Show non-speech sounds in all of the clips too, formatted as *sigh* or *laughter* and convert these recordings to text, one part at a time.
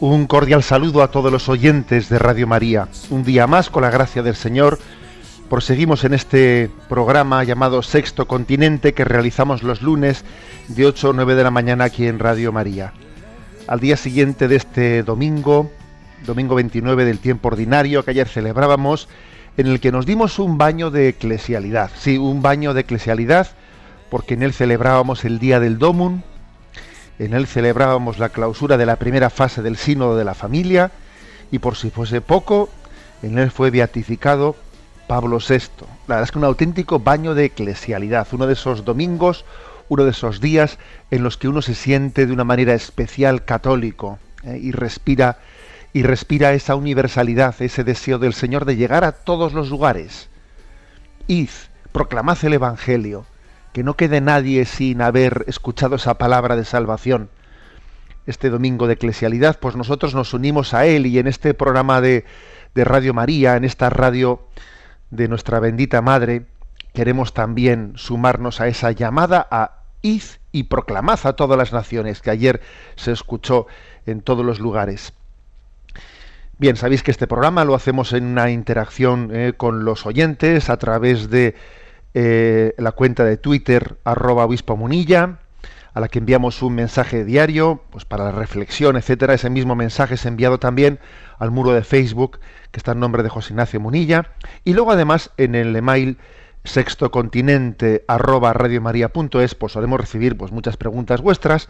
Un cordial saludo a todos los oyentes de Radio María. Un día más, con la gracia del Señor, proseguimos en este programa llamado Sexto Continente que realizamos los lunes de 8 o 9 de la mañana aquí en Radio María. Al día siguiente de este domingo, domingo 29 del tiempo ordinario que ayer celebrábamos, en el que nos dimos un baño de eclesialidad. Sí, un baño de eclesialidad, porque en él celebrábamos el día del Domum, en él celebrábamos la clausura de la primera fase del Sínodo de la Familia y por si fuese poco, en él fue beatificado Pablo VI. La verdad es que un auténtico baño de eclesialidad, uno de esos domingos, uno de esos días en los que uno se siente de una manera especial católico ¿eh? y respira y respira esa universalidad, ese deseo del Señor de llegar a todos los lugares. Id, proclamad el Evangelio, que no quede nadie sin haber escuchado esa palabra de salvación. Este domingo de eclesialidad, pues nosotros nos unimos a él y en este programa de, de Radio María, en esta radio de nuestra bendita Madre, queremos también sumarnos a esa llamada a id y proclamad a todas las naciones, que ayer se escuchó en todos los lugares. Bien, sabéis que este programa lo hacemos en una interacción eh, con los oyentes a través de eh, la cuenta de Twitter arroba obispo munilla, a la que enviamos un mensaje diario, pues para la reflexión, etcétera. Ese mismo mensaje es enviado también al muro de Facebook, que está en nombre de José Ignacio Munilla, y luego además en el email sextocontinente arroba radiomaria.es, pues podemos recibir pues muchas preguntas vuestras,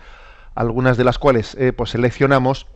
algunas de las cuales eh, pues seleccionamos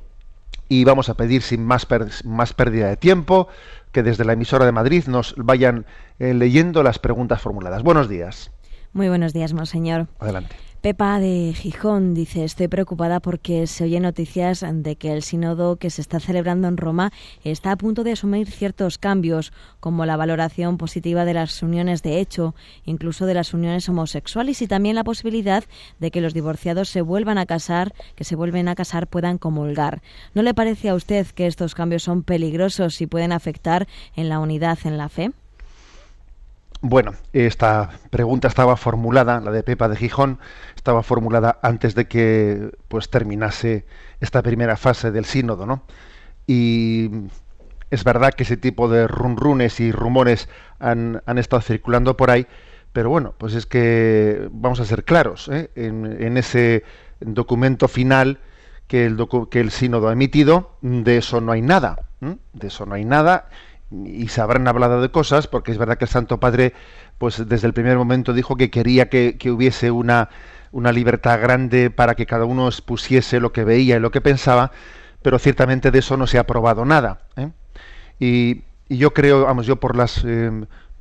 y vamos a pedir sin más, más pérdida de tiempo que desde la emisora de Madrid nos vayan eh, leyendo las preguntas formuladas. Buenos días. Muy buenos días, Monseñor. Adelante. Pepa de Gijón dice, estoy preocupada porque se oyen noticias de que el sínodo que se está celebrando en Roma está a punto de asumir ciertos cambios, como la valoración positiva de las uniones de hecho, incluso de las uniones homosexuales y también la posibilidad de que los divorciados se vuelvan a casar, que se vuelven a casar puedan comulgar. ¿No le parece a usted que estos cambios son peligrosos y pueden afectar en la unidad en la fe? Bueno, esta pregunta estaba formulada, la de Pepa de Gijón, estaba formulada antes de que pues terminase esta primera fase del sínodo, ¿no? Y es verdad que ese tipo de runrunes y rumores han, han estado circulando por ahí, pero bueno, pues es que vamos a ser claros, ¿eh? en, en ese documento final que el, docu- que el sínodo ha emitido, de eso no hay nada, de eso no hay nada y se habrán hablado de cosas, porque es verdad que el Santo Padre, pues desde el primer momento dijo que quería que, que hubiese una, una libertad grande para que cada uno expusiese lo que veía y lo que pensaba, pero ciertamente de eso no se ha aprobado nada. ¿eh? Y, y yo creo, vamos, yo por las, eh,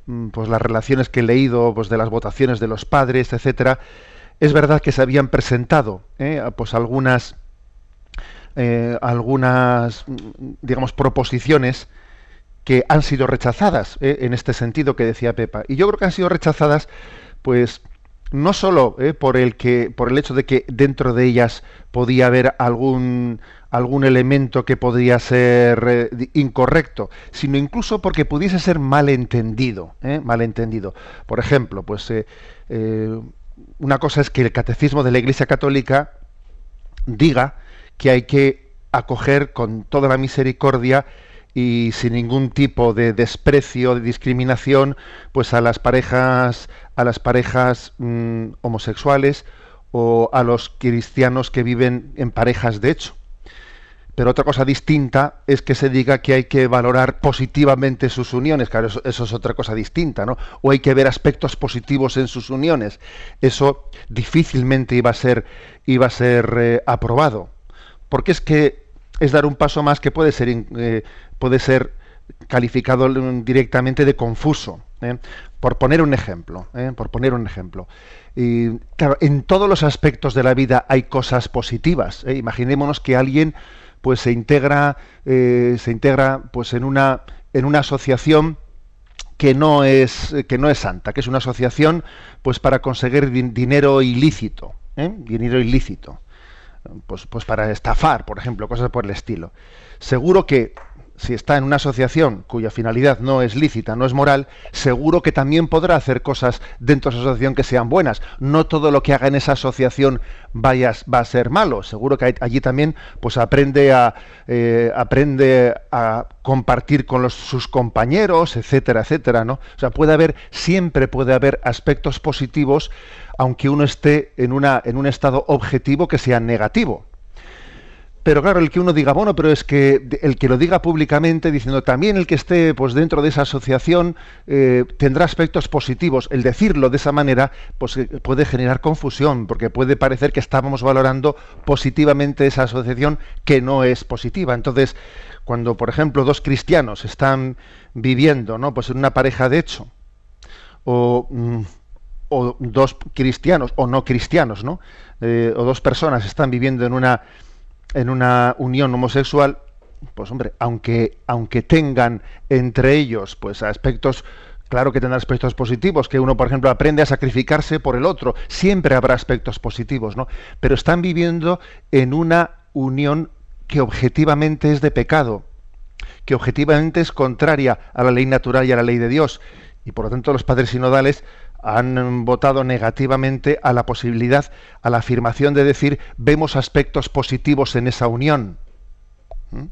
mm, pues las relaciones que he leído, pues de las votaciones de los padres, etcétera, es verdad que se habían presentado, ¿eh? pues algunas, algunas, mm, digamos, proposiciones que han sido rechazadas ¿eh? en este sentido que decía Pepa. Y yo creo que han sido rechazadas, pues, no solo ¿eh? por el que, por el hecho de que dentro de ellas podía haber algún algún elemento que podría ser eh, incorrecto, sino incluso porque pudiese ser malentendido, malentendido. Por ejemplo, pues una cosa es que el catecismo de la Iglesia Católica diga que hay que acoger con toda la misericordia y sin ningún tipo de desprecio, de discriminación, pues a las parejas, a las parejas mm, homosexuales o a los cristianos que viven en parejas de hecho. pero otra cosa distinta es que se diga que hay que valorar positivamente sus uniones, claro, eso, es otra cosa distinta, ¿no? O hay que ver aspectos positivos en sus uniones. Eso difícilmente iba a ser, iba a ser eh, aprobado, porque es que es dar un paso más que puede ser, eh, puede ser calificado directamente de confuso. ¿eh? Por poner un ejemplo, por poner un ejemplo. Y, claro, en todos los aspectos de la vida hay cosas positivas. Imaginémonos que alguien pues se integra, eh, se integra pues en una, en una asociación que no es que no es santa, que es una asociación pues para conseguir dinero ilícito, ¿eh? dinero ilícito, pues, pues para estafar, por ejemplo, cosas por el estilo. Seguro que si está en una asociación cuya finalidad no es lícita, no es moral, seguro que también podrá hacer cosas dentro de esa asociación que sean buenas. No todo lo que haga en esa asociación vaya, va a ser malo. Seguro que allí también pues aprende a, eh, aprende a compartir con sus compañeros, etcétera, etcétera, ¿no? O sea, puede haber, siempre puede haber aspectos positivos, aunque uno esté en, una, en un estado objetivo que sea negativo. Pero claro, el que uno diga, bueno, pero es que el que lo diga públicamente, diciendo también el que esté pues dentro de esa asociación eh, tendrá aspectos positivos. El decirlo de esa manera, pues eh, puede generar confusión, porque puede parecer que estábamos valorando positivamente esa asociación que no es positiva. Entonces, cuando, por ejemplo, dos cristianos están viviendo, ¿no? Pues en una pareja de hecho, o, mm, o dos cristianos o no cristianos, ¿no? Eh, o dos personas están viviendo en una en una unión homosexual, pues hombre, aunque, aunque tengan entre ellos pues aspectos claro que tendrán aspectos positivos, que uno, por ejemplo, aprende a sacrificarse por el otro, siempre habrá aspectos positivos, ¿no? Pero están viviendo en una unión que objetivamente es de pecado, que objetivamente es contraria a la ley natural y a la ley de Dios. Y por lo tanto los padres sinodales han votado negativamente a la posibilidad, a la afirmación de decir vemos aspectos positivos en esa unión. ¿Mm?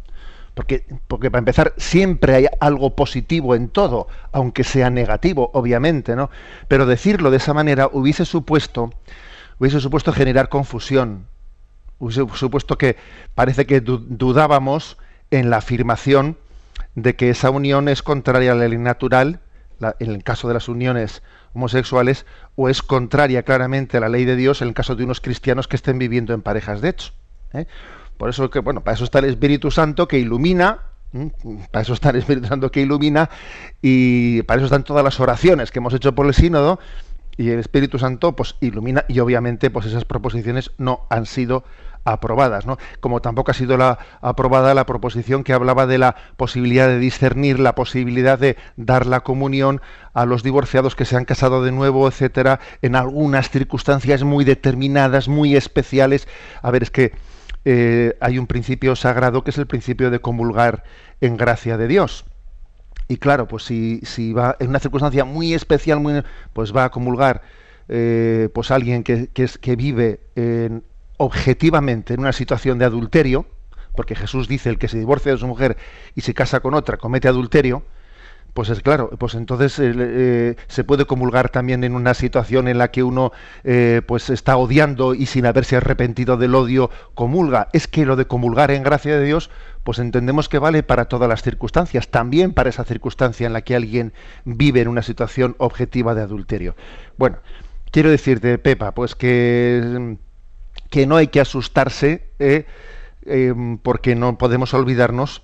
Porque, porque para empezar, siempre hay algo positivo en todo, aunque sea negativo, obviamente, ¿no? Pero decirlo de esa manera hubiese supuesto, hubiese supuesto generar confusión. Hubiese supuesto que parece que dudábamos en la afirmación de que esa unión es contraria a la ley natural, en el caso de las uniones homosexuales o es contraria claramente a la ley de Dios en el caso de unos cristianos que estén viviendo en parejas de hecho. ¿eh? Por eso que bueno, para eso está el Espíritu Santo que ilumina, para eso está el Espíritu Santo que ilumina y para eso están todas las oraciones que hemos hecho por el sínodo y el Espíritu Santo pues ilumina y obviamente pues esas proposiciones no han sido aprobadas, ¿no? Como tampoco ha sido la, aprobada la proposición que hablaba de la posibilidad de discernir, la posibilidad de dar la comunión a los divorciados que se han casado de nuevo, etcétera, en algunas circunstancias muy determinadas, muy especiales. A ver, es que eh, hay un principio sagrado que es el principio de comulgar en gracia de Dios. Y claro, pues si, si va en una circunstancia muy especial, muy, pues va a comulgar eh, pues alguien que, que, es, que vive en, objetivamente en una situación de adulterio, porque Jesús dice el que se divorcia de su mujer y se casa con otra comete adulterio, pues es claro, pues entonces eh, eh, se puede comulgar también en una situación en la que uno eh, pues está odiando y sin haberse arrepentido del odio comulga. Es que lo de comulgar en gracia de Dios, pues entendemos que vale para todas las circunstancias, también para esa circunstancia en la que alguien vive en una situación objetiva de adulterio. Bueno, quiero decirte, Pepa, pues que que no hay que asustarse eh, em, porque no podemos olvidarnos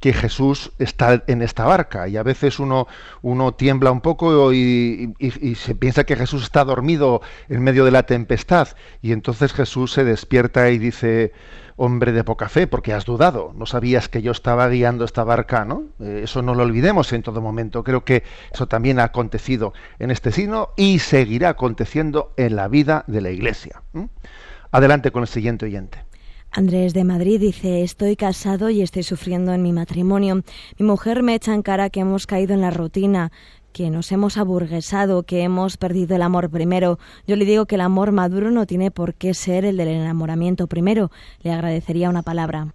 que Jesús está en esta barca y a veces uno, uno tiembla un poco y, se piensa que Jesús está dormido en medio de la tempestad y entonces Jesús se despierta y dice, hombre de poca fe, porque has dudado, no sabías que yo estaba guiando esta barca, ¿no? Eh, eso no lo olvidemos en todo momento, creo que eso también ha acontecido en este signo y seguirá aconteciendo en la vida de la Iglesia. Adelante con el siguiente oyente. Andrés de Madrid dice, estoy casado y estoy sufriendo en mi matrimonio. Mi mujer me echa en cara que hemos caído en la rutina, que nos hemos aburguesado, que hemos perdido el amor primero. Yo le digo que el amor maduro no tiene por qué ser el del enamoramiento primero. Le agradecería una palabra.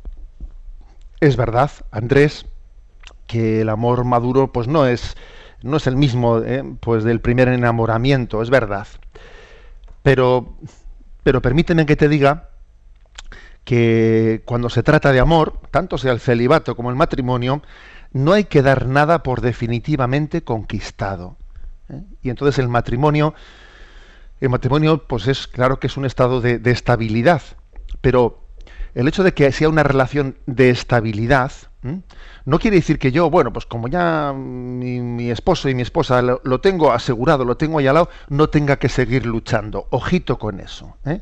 Es verdad, Andrés, que el amor maduro pues no es no es el mismo eh, pues del primer enamoramiento, es verdad. Pero pero permíteme que te diga que cuando se trata de amor, tanto sea el celibato como el matrimonio, no hay que dar nada por definitivamente conquistado. ¿eh? Y entonces el matrimonio, el matrimonio, pues es claro que es un estado de, estabilidad, pero el hecho de que sea una relación de estabilidad no quiere decir que yo, bueno, pues como ya mi, esposo y mi esposa lo, tengo asegurado, lo tengo ahí al lado, no tenga que seguir luchando. Ojito con eso, ¿eh?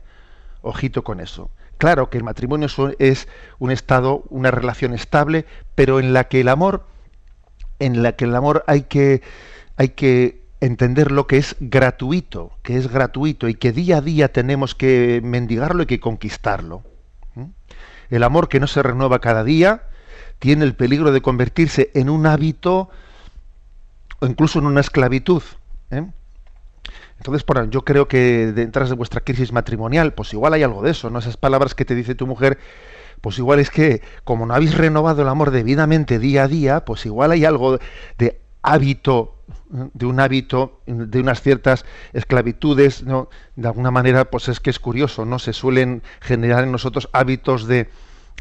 Ojito con eso. Claro que el matrimonio es un estado, una relación estable, pero en la que el amor, en la que el amor hay que, hay que entender lo que es gratuito, que es gratuito y que día a día tenemos que mendigarlo y que conquistarlo. El amor que no se renueva cada día tiene el peligro de convertirse en un hábito o incluso en una esclavitud. ¿eh? Entonces, por, yo creo que detrás de vuestra crisis matrimonial, pues igual hay algo de eso, ¿no? Esas palabras que te dice tu mujer, pues igual es que como no habéis renovado el amor debidamente día a día, pues igual hay algo de hábito, de un hábito, de unas ciertas esclavitudes, ¿no? De alguna manera, pues es que es curioso, ¿no? Se suelen generar en nosotros hábitos de,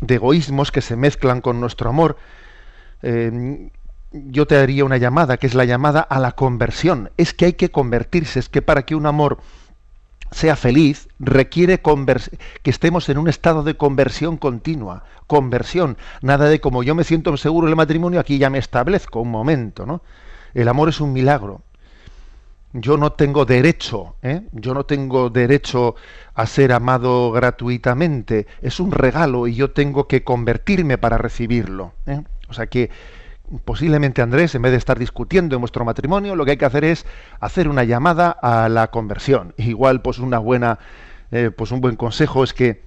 de egoísmos que se mezclan con nuestro amor. Eh, yo te daría una llamada, que es la llamada a la conversión. Es que hay que convertirse, es que para que un amor sea feliz requiere que estemos en un estado de conversión continua, conversión, nada de como yo me siento seguro en el matrimonio, aquí ya me establezco un momento, ¿no? El amor es un milagro. Yo no tengo derecho, ¿eh? yo no tengo derecho a ser amado gratuitamente. Es un regalo y yo tengo que convertirme para recibirlo. ¿eh? O sea que posiblemente Andrés, en vez de estar discutiendo en vuestro matrimonio, lo que hay que hacer es hacer una llamada a la conversión. Igual, pues una buena, eh, pues un buen consejo es que,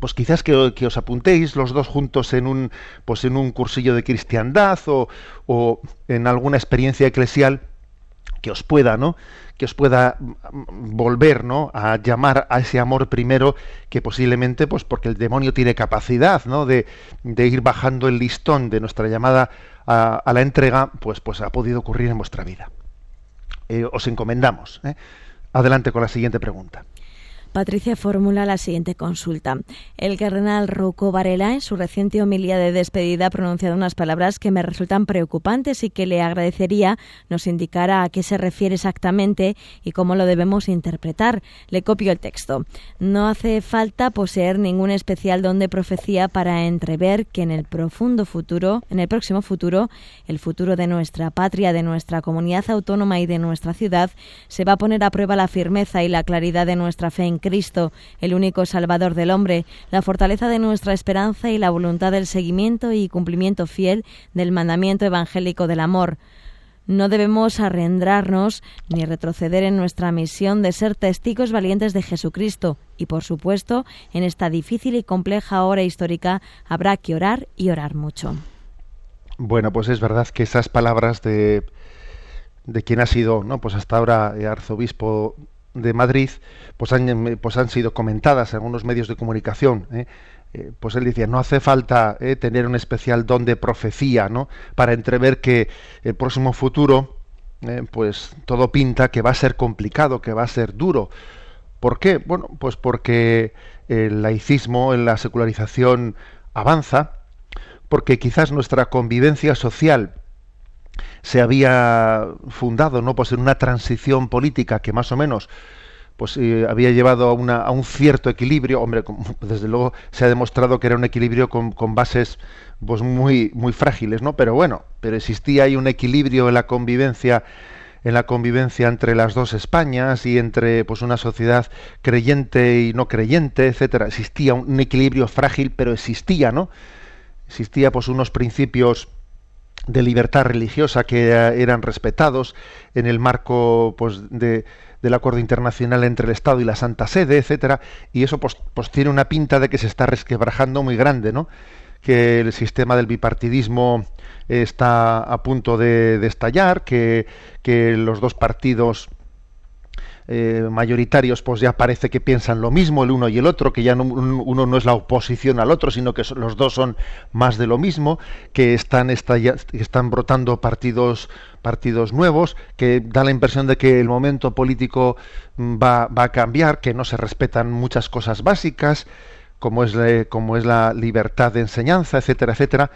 pues quizás que, os apuntéis los dos juntos en un, pues en un cursillo de cristiandad o, o en alguna experiencia eclesial que os pueda, ¿no? que os pueda volver ¿no? a llamar a ese amor primero que posiblemente pues porque el demonio tiene capacidad ¿no? de, de ir bajando el listón de nuestra llamada a, la entrega, pues, pues ha podido ocurrir en vuestra vida. Eh, os encomendamos. ¿eh? Adelante con la siguiente pregunta. Patricia formula la siguiente consulta. El cardenal Rocco Varela, en su reciente homilía de despedida, ha pronunciado unas palabras que me resultan preocupantes y que le agradecería nos indicara a qué se refiere exactamente y cómo lo debemos interpretar. Le copio el texto. No hace falta poseer ningún especial don de profecía para entrever que en el profundo futuro, en el próximo futuro, el futuro de nuestra patria, de nuestra comunidad autónoma y de nuestra ciudad, se va a poner a prueba la firmeza y la claridad de nuestra fe en Cristo, el único Salvador del hombre, la fortaleza de nuestra esperanza y la voluntad del seguimiento y cumplimiento fiel del mandamiento evangélico del amor. No debemos arrendrarnos ni retroceder en nuestra misión de ser testigos valientes de Jesucristo y, por supuesto, en esta difícil y compleja hora histórica habrá que orar y orar mucho. Bueno, pues es verdad que esas palabras de, de quien ha sido, ¿no? Pues hasta ahora arzobispo de Madrid, pues han, pues han sido comentadas en algunos medios de comunicación. ¿eh? Eh, pues él decía, no hace falta eh, tener un especial don de profecía, ¿no? Para entrever que el próximo futuro, pues todo pinta que va a ser complicado, que va a ser duro. ¿Por qué? Bueno, pues porque el laicismo, la secularización avanza, porque quizás nuestra convivencia social se había fundado no pues en una transición política que más o menos pues eh, había llevado a, una, a, un cierto equilibrio. Hombre *laughs* desde luego se ha demostrado que era un equilibrio con, con, bases pues muy muy frágiles no pero bueno pero existía ahí un equilibrio en la convivencia en la convivencia entre las dos Españas y entre pues una sociedad creyente y no creyente etcétera. Existía un equilibrio frágil pero existía no existía pues unos principios de libertad religiosa que eh, eran respetados en el marco pues, de, del acuerdo internacional entre el Estado y la Santa Sede, etcétera, y eso pues, pues, tiene una pinta de que se está resquebrajando muy grande, ¿no? Que el sistema del bipartidismo está a punto de, de estallar, que, que los dos partidos eh, mayoritarios pues ya parece que piensan lo mismo el uno y el otro, que ya no, uno no es la oposición al otro, sino que los dos son más de lo mismo, que están, están brotando partidos, partidos nuevos, que da la impresión de que el momento político mm, va, va a cambiar, que no se respetan muchas cosas básicas. como es, la, como es la libertad de enseñanza, etcétera, etcétera.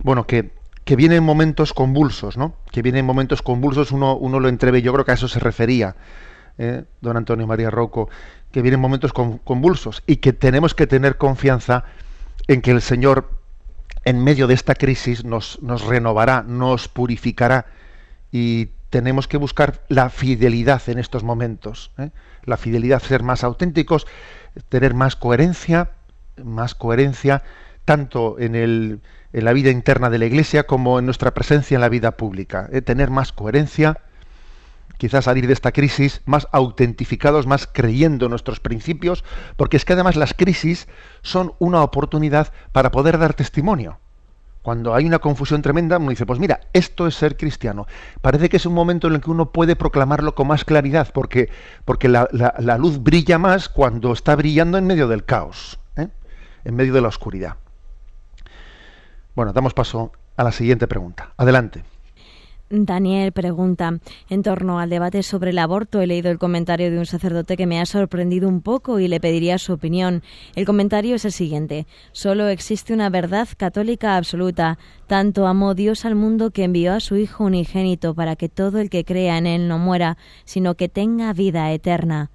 Bueno, que, que vienen momentos convulsos, ¿no? Que vienen momentos convulsos, uno, uno lo entreve, yo creo que a eso se refería ¿eh? don Antonio María Rocco, que vienen momentos convulsos y que tenemos que tener confianza en que el Señor, en medio de esta crisis, nos, nos renovará, nos purificará y tenemos que buscar la fidelidad en estos momentos. ¿eh? La fidelidad, ser más auténticos, tener más coherencia, más coherencia, tanto en, el, en la vida interna de la Iglesia como en nuestra presencia en la vida pública. ¿eh? Tener más coherencia, quizás salir de esta crisis más autentificados, más creyendo nuestros principios, porque es que además las crisis son una oportunidad para poder dar testimonio. Cuando hay una confusión tremenda, uno dice, pues mira, esto es ser cristiano. Parece que es un momento en el que uno puede proclamarlo con más claridad, porque, porque la, luz brilla más cuando está brillando en medio del caos, ¿eh? en medio de la oscuridad. Bueno, damos paso a la siguiente pregunta. Adelante. Daniel pregunta, en torno al debate sobre el aborto, he leído el comentario de un sacerdote que me ha sorprendido un poco y le pediría su opinión. El comentario es el siguiente, solo existe una verdad católica absoluta, tanto amó Dios al mundo que envió a su Hijo unigénito para que todo el que crea en él no muera, sino que tenga vida eterna.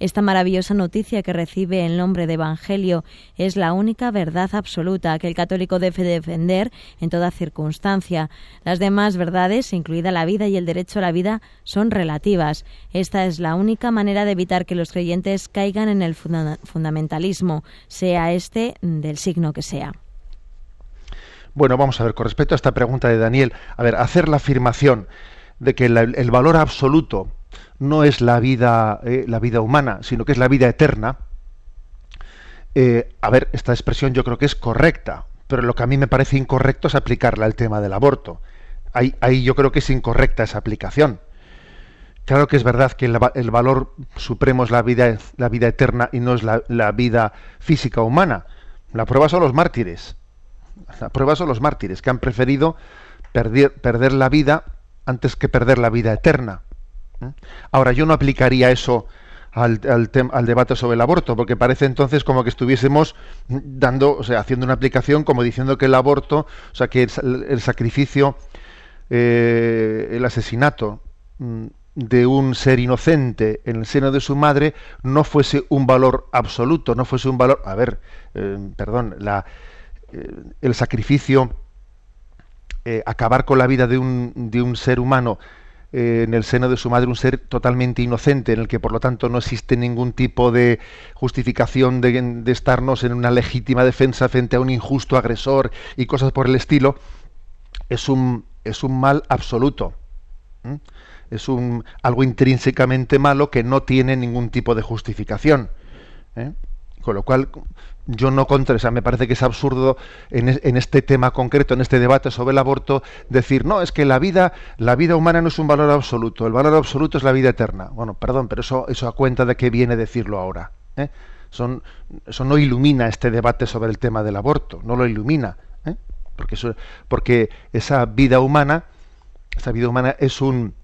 Esta maravillosa noticia que recibe el nombre de Evangelio es la única verdad absoluta que el católico debe defender en toda circunstancia. Las demás verdades, incluida la vida y el derecho a la vida, son relativas. Esta es la única manera de evitar que los creyentes caigan en el fundamentalismo, sea este del signo que sea. Bueno, vamos a ver, con respecto a esta pregunta de Daniel, a ver, hacer la afirmación de que el valor absoluto no es la vida, eh, la vida humana, sino que es la vida eterna, eh, a ver, esta expresión yo creo que es correcta, pero lo que a mí me parece incorrecto es aplicarla al tema del aborto. Ahí, yo creo que es incorrecta esa aplicación. Claro que es verdad que el, valor supremo es la vida, la vida eterna y no es la, la, vida física humana. La prueba son los mártires. La prueba son los mártires que han preferido perder, perder la vida antes que perder la vida eterna. ¿Eh? Ahora, yo no aplicaría eso al, debate sobre el aborto, porque parece entonces como que estuviésemos dando, o sea, haciendo una aplicación como diciendo que el aborto, o sea, que el, sacrificio, eh, el asesinato mm, de un ser inocente en el seno de su madre no fuese un valor absoluto, no fuese un valor, a ver, eh, perdón, el sacrificio, acabar con la vida de un ser humano eh, en el seno de su madre un ser totalmente inocente, en el que por lo tanto no existe ningún tipo de justificación de, estarnos en una legítima defensa frente a un injusto agresor y cosas por el estilo, es un, es un mal absoluto. Es un, algo intrínsecamente malo que no tiene ningún tipo de justificación. ¿eh? Con lo cual, yo no contra, o sea, me parece que es absurdo en, este tema concreto, en este debate sobre el aborto, decir, no, es que la vida, la vida humana no es un valor absoluto, el valor absoluto es la vida eterna. Bueno, perdón, pero eso, eso a cuenta de qué viene decirlo ahora. ¿eh? Son, eso no ilumina este debate sobre el tema del aborto, no lo ilumina, ¿eh? porque, eso, porque esa vida humana, esa vida humana es un,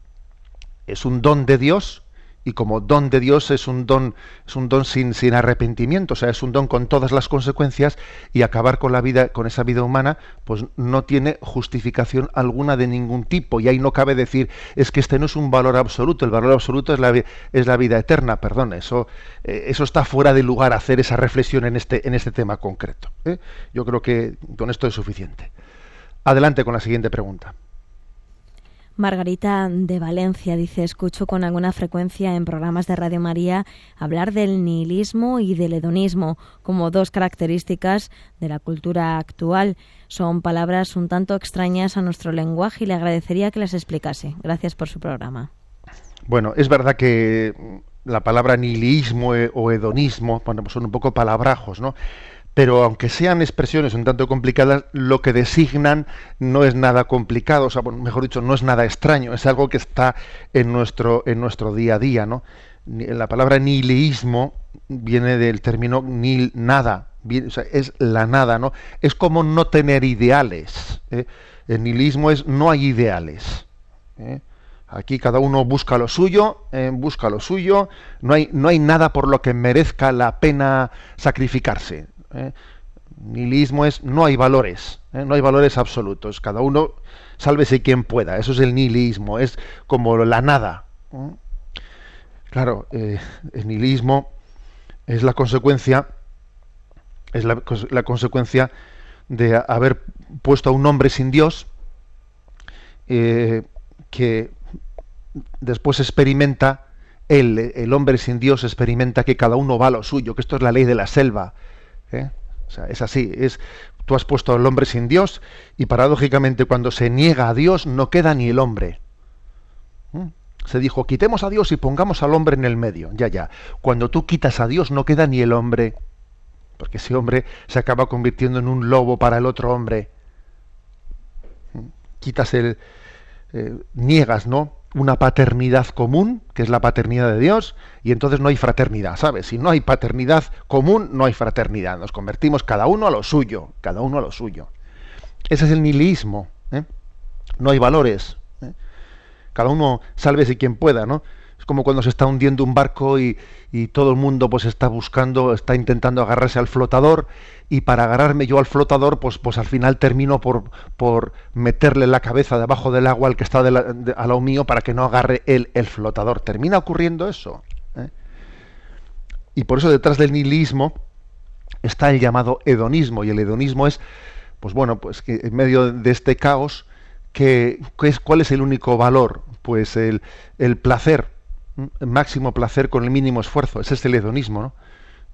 es un don de Dios y como don de Dios es un don, es un don sin, sin arrepentimiento, o sea, es un don con todas las consecuencias y acabar con la vida, con esa vida humana, pues no tiene justificación alguna de ningún tipo. Y ahí no cabe decir, es que este no es un valor absoluto, el valor absoluto es la, es la vida eterna, perdón, eso, eh, eso está fuera de lugar hacer esa reflexión en este, en este tema concreto. ¿eh? Yo creo que con esto es suficiente. Adelante con la siguiente pregunta. Margarita de Valencia dice, escucho con alguna frecuencia en programas de Radio María hablar del nihilismo y del hedonismo como dos características de la cultura actual. Son palabras un tanto extrañas a nuestro lenguaje y le agradecería que las explicase. Gracias por su programa. Bueno, es verdad que la palabra nihilismo o hedonismo, pues son un poco palabrajos, ¿no? Pero aunque sean expresiones un tanto complicadas, lo que designan no es nada complicado, o sea, mejor dicho, no es nada extraño, es algo que está en nuestro, en nuestro día a día, ¿no? La palabra nihilismo viene del término nil, nada, es la nada, ¿no? Es como no tener ideales. ¿eh? El nihilismo es no hay ideales. ¿eh? Aquí cada uno busca lo suyo, eh, busca lo suyo, no hay, no hay nada por lo que merezca la pena sacrificarse ¿eh? Nihilismo es no hay valores, ¿eh? no hay valores absolutos. Cada uno sálvese quien pueda. Eso es el nihilismo, es como la nada. Claro, el nihilismo es la consecuencia, es la, consecuencia de haber puesto a un hombre sin Dios eh, que después experimenta, él, el hombre sin Dios experimenta que cada uno va a lo suyo, que esto es la ley de la selva. ¿Eh? O sea, es así, es, tú has puesto al hombre sin Dios y paradójicamente cuando se niega a Dios no queda ni el hombre. ¿Mm? Se dijo, quitemos a Dios y pongamos al hombre en el medio. Ya, ya. Cuando tú quitas a Dios no queda ni el hombre porque ese hombre se acaba convirtiendo en un lobo para el otro hombre. Quitas el, eh, niegas, ¿no? Una paternidad común, que es la paternidad de Dios, y entonces no hay fraternidad, ¿sabes? Si no hay paternidad común, no hay fraternidad. Nos convertimos cada uno a lo suyo, cada uno a lo suyo. Ese es el nihilismo. ¿eh? No hay valores. ¿eh? Cada uno sálvese quien pueda, ¿no? Como cuando se está hundiendo un barco y, todo el mundo pues está buscando, está intentando agarrarse al flotador y para agarrarme yo al flotador pues, pues al final termino por, por meterle la cabeza debajo del agua al que está a lo mío para que no agarre él el flotador. Termina ocurriendo eso. ¿eh? Y por eso detrás del nihilismo está el llamado hedonismo y el hedonismo es pues bueno pues que en medio de este caos que, es, ¿cuál es el único valor? Pues el, el placer máximo placer con el mínimo esfuerzo. Ese es el hedonismo. ¿no?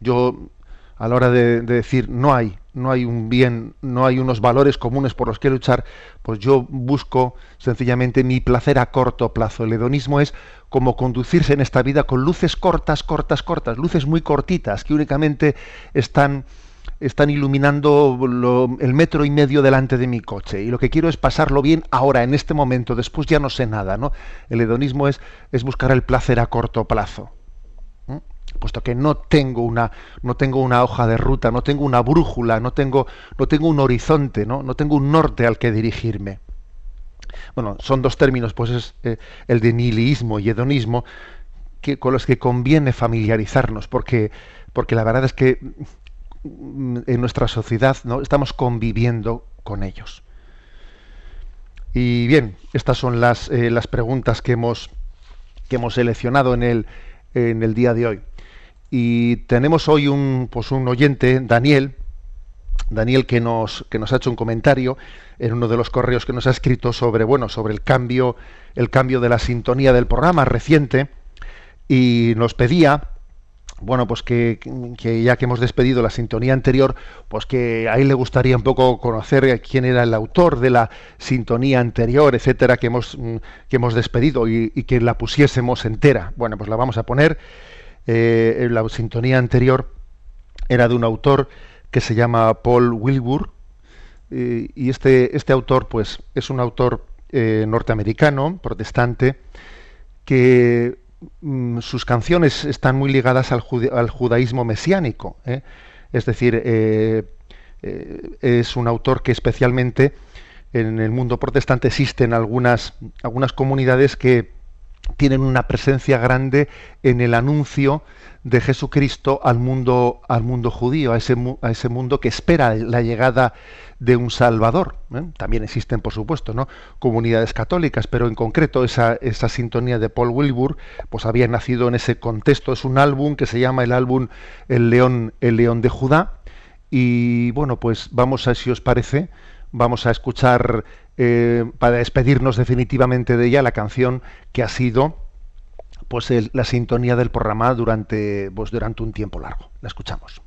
Yo, a la hora de, decir no hay, no hay un bien, no hay unos valores comunes por los que luchar, pues yo busco sencillamente mi placer a corto plazo. El hedonismo es como conducirse en esta vida con luces cortas, cortas, cortas, luces muy cortitas que únicamente están están iluminando el metro y medio delante de mi coche y lo que quiero es pasarlo bien ahora, en este momento, después ya no sé nada, ¿no? El hedonismo es, es buscar el placer a corto plazo. Puesto que no tengo una, no tengo una hoja de ruta, no tengo una brújula, no tengo, no tengo un horizonte, ¿no? no tengo un norte al que dirigirme. Bueno, son dos términos, pues es eh, el de nihilismo y hedonismo, que, con los que conviene familiarizarnos, porque, porque la verdad es que en nuestra sociedad ¿no? estamos conviviendo con ellos. Y bien, estas son las, eh, las preguntas que hemos, que hemos seleccionado en el, en el día de hoy. Y tenemos hoy un, pues un oyente, Daniel, Daniel que nos, que nos ha hecho un comentario en uno de los correos que nos ha escrito sobre, bueno, sobre el cambio, el cambio de la sintonía del programa reciente y nos pedía bueno, pues que, ya que hemos despedido la sintonía anterior, pues que a él le gustaría un poco conocer quién era el autor de la sintonía anterior, etcétera, que hemos, mm, que hemos despedido y, que la pusiésemos entera. Bueno, pues la vamos a poner. Eh, la sintonía anterior era de un autor que se llama Paul Wilbur eh, y este, este autor, pues, es un autor eh, norteamericano, protestante, que sus canciones están muy ligadas al, judaísmo mesiánico. ¿eh? Es decir, eh, eh, es un autor que especialmente en el mundo protestante existen algunas, algunas comunidades que tienen una presencia grande en el anuncio de Jesucristo al mundo, al mundo judío, a ese, a ese mundo que espera la llegada de un Salvador. ¿eh? También existen, por supuesto, ¿no? comunidades católicas, pero en concreto esa, esa sintonía de Paul Wilbur pues había nacido en ese contexto. Es un álbum que se llama el álbum El León, el León de Judá. Y bueno, pues vamos a, si os parece, vamos a escuchar, eh, para despedirnos definitivamente de ella, la canción que ha sido pues la sintonía del programa durante, pues, durante un tiempo largo. La escuchamos.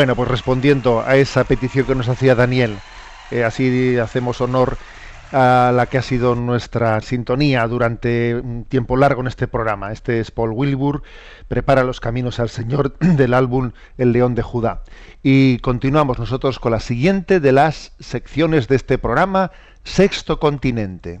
Bueno, pues respondiendo a esa petición que nos hacía Daniel, eh, así hacemos honor a la que ha sido nuestra sintonía durante un tiempo largo en este programa. Este es Paul Wilbur, prepara los caminos al Señor *clears throat* del álbum El León de Judá. Y continuamos nosotros con la siguiente de las secciones de este programa, Sexto Continente.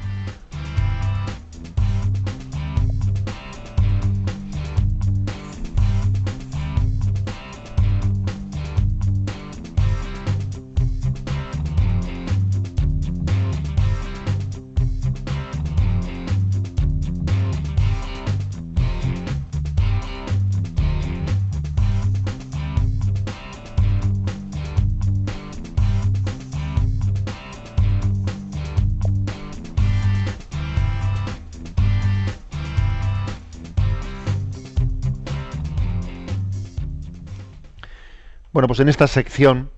Bueno, pues en esta sección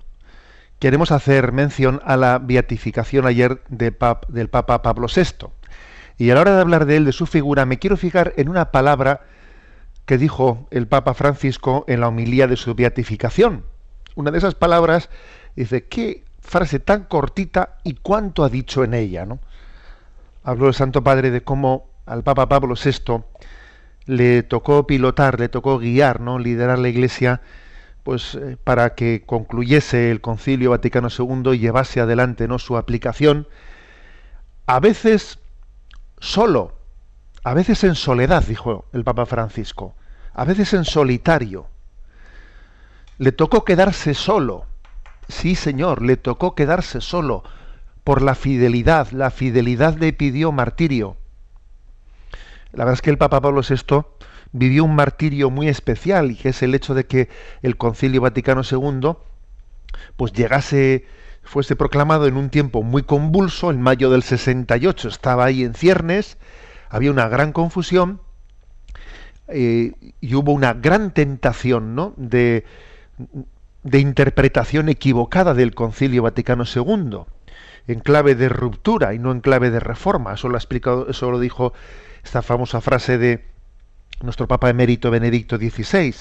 queremos hacer mención a la beatificación ayer de del Papa Pablo VI. Y a la hora de hablar de él, de su figura, me quiero fijar en una palabra que dijo el Papa Francisco en la homilía de su beatificación. Una de esas palabras dice, qué frase tan cortita y cuánto ha dicho en ella. ¿no? Habló el Santo Padre de cómo al Papa Pablo VI le tocó pilotar, le tocó guiar, ¿no? liderar la Iglesia pues eh, para que concluyese el Concilio Vaticano II y llevase adelante ¿no? su aplicación, a veces solo, a veces en soledad, dijo el Papa Francisco, a veces en solitario. Le tocó quedarse solo, sí Señor, le tocó quedarse solo por la fidelidad, la fidelidad le pidió martirio. La verdad es que el Papa Pablo VI vivió un martirio muy especial y que es el hecho de que el Concilio Vaticano II pues llegase fuese proclamado en un tiempo muy convulso, en mayo del 68 estaba ahí en ciernes, había una gran confusión eh, y hubo una gran tentación ¿no? de, de interpretación equivocada del Concilio Vaticano II, en clave de ruptura y no en clave de reforma. Eso lo, ha explicado, eso lo dijo esta famosa frase de nuestro Papa emérito Benedicto XVI,